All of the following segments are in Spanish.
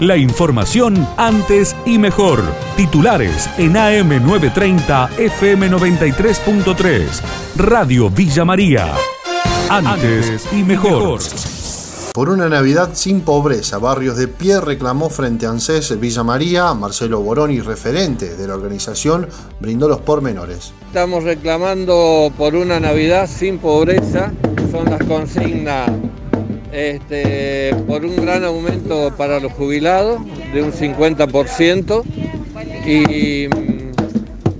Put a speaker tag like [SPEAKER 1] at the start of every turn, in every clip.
[SPEAKER 1] La información antes y mejor. Titulares en AM930 FM93.3. Radio Villa María. Antes y mejor.
[SPEAKER 2] Por una Navidad sin pobreza, Barrios de Pie reclamó frente a ANSES Villa María, Marcelo Boroni, referente de la organización, brindó los pormenores.
[SPEAKER 3] Estamos reclamando por una Navidad sin pobreza, son las consignas este, por un gran aumento para los jubilados de un 50% y,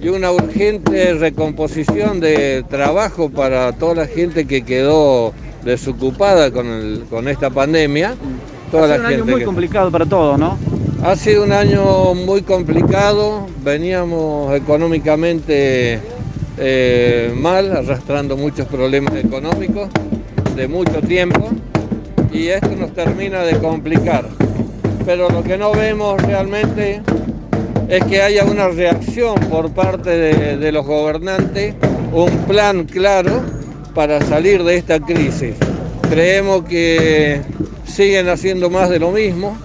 [SPEAKER 3] y una urgente recomposición de trabajo para toda la gente que quedó desocupada con, con esta pandemia. Toda
[SPEAKER 4] ha
[SPEAKER 3] la
[SPEAKER 4] sido un año muy
[SPEAKER 3] que-
[SPEAKER 4] complicado para todos, ¿no?
[SPEAKER 3] Ha sido un año muy complicado, veníamos económicamente eh, mal, arrastrando muchos problemas económicos de mucho tiempo y esto nos termina de complicar. Pero lo que no vemos realmente es que haya una reacción por parte de, los gobernantes, un plan claro para salir de esta crisis. Creemos que siguen haciendo más de lo mismo,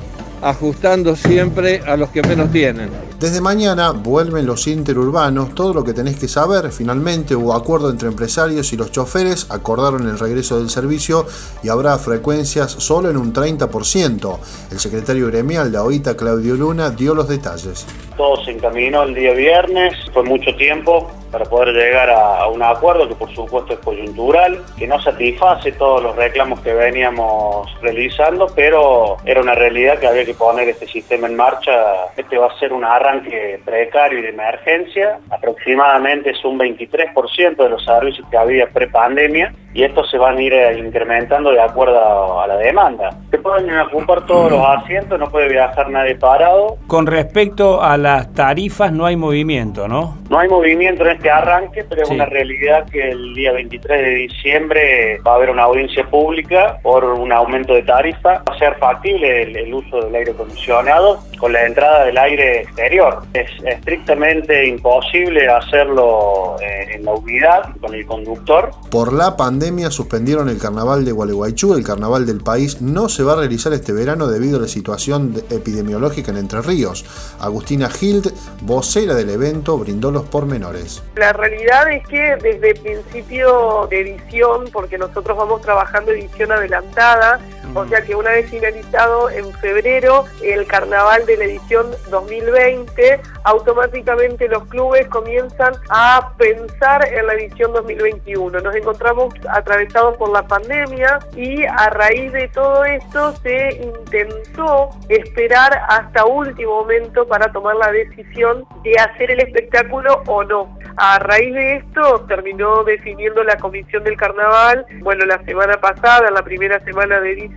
[SPEAKER 3] ajustando siempre a los que menos tienen.
[SPEAKER 2] Desde mañana vuelven los interurbanos, todo lo que tenés que saber. Finalmente hubo acuerdo entre empresarios y los choferes, acordaron el regreso del servicio y habrá frecuencias solo en un 30%. El secretario gremial de AOITA, Claudio Luna, dio los detalles.
[SPEAKER 5] Todo se encaminó el día viernes, fue mucho tiempo para poder llegar a, a un acuerdo que por supuesto es coyuntural, que no satisface todos los reclamos que veníamos realizando, pero era una realidad que había que poner este sistema en marcha. Este va a ser un arranque precario y de emergencia, aproximadamente es un 23% de los servicios que había pre-pandemia y estos se van a ir eh, incrementando de acuerdo a la demanda. Se pueden ocupar todos los asientos, no puede viajar nadie parado,
[SPEAKER 6] Con respecto a las tarifas no hay movimiento, ¿no?
[SPEAKER 5] No hay movimiento en este arranque, pero es
[SPEAKER 6] Sí.
[SPEAKER 5] una realidad que el día 23 de diciembre va a haber una audiencia pública por un aumento de tarifa. Va a ser factible el, el uso del aire acondicionado con la entrada del aire exterior. Es estrictamente imposible hacerlo eh, en la unidad con el conductor.
[SPEAKER 2] Por la pandemia suspendieron el carnaval de Gualeguaychú, el carnaval del país no se va a realizar este verano debido a la situación de- epidemiológica en Entre Ríos. Agustina Hild, vocera del evento, brindó los pormenores.
[SPEAKER 7] La realidad es que desde principio de edición, porque nosotros vamos trabajando edición adelantada, o sea que una vez finalizado en febrero el carnaval de la edición 2020, automáticamente los clubes comienzan a pensar en la edición 2021. Nos encontramos atravesados por la pandemia y a raíz de todo esto se intentó esperar hasta último momento para tomar la decisión de hacer el espectáculo o no. A raíz de esto terminó definiendo la comisión del carnaval, bueno, la semana pasada, la primera semana de diciembre,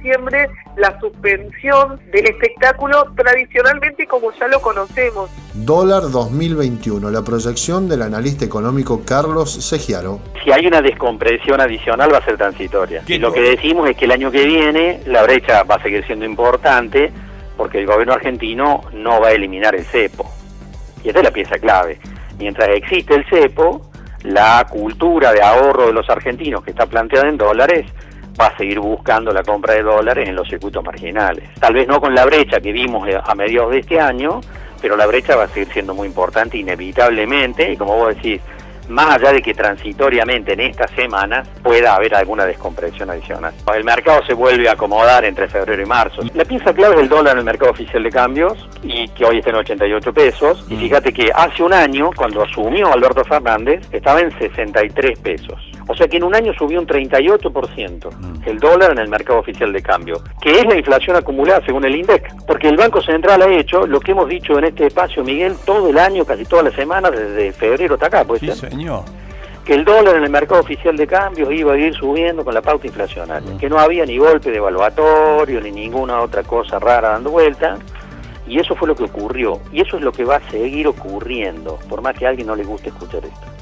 [SPEAKER 7] la suspensión del espectáculo tradicionalmente como ya lo conocemos.
[SPEAKER 2] Dólar 2021, la proyección del analista económico Carlos Segiaro.
[SPEAKER 8] Si hay una descompresión adicional va a ser transitoria. Y lo que decimos es que el año que viene la brecha va a seguir siendo importante porque el gobierno argentino no va a eliminar el cepo. Y esta es la pieza clave. Mientras existe el cepo, la cultura de ahorro de los argentinos que está planteada en dólares va a seguir buscando la compra de dólares en los circuitos marginales. Tal vez no con la brecha que vimos eh, a mediados de este año, pero la brecha va a seguir siendo muy importante inevitablemente y como vos decís, más allá de que transitoriamente en estas semanas pueda haber alguna descompresión adicional. El mercado se vuelve a acomodar entre febrero y marzo. La pieza clave es el dólar en el mercado oficial de cambios y que hoy está en 88 pesos. Y fíjate que hace un año, cuando asumió Alberto Fernández, estaba en 63 pesos. O sea que en un año subió un 38% el dólar en el mercado oficial de cambio, que es la inflación acumulada según el INDEC. Porque el Banco Central ha hecho lo que hemos dicho en este espacio, Miguel, todo el año, casi todas las semanas, desde febrero hasta acá, ¿puede ser?
[SPEAKER 6] señor.
[SPEAKER 8] que el dólar en el mercado oficial de cambios iba a ir subiendo con la pauta inflacionaria, que no había ni golpe de evaluatorio ni ninguna otra cosa rara dando vuelta, y eso fue lo que ocurrió, y eso es lo que va a seguir ocurriendo, por más que a alguien no le guste escuchar esto.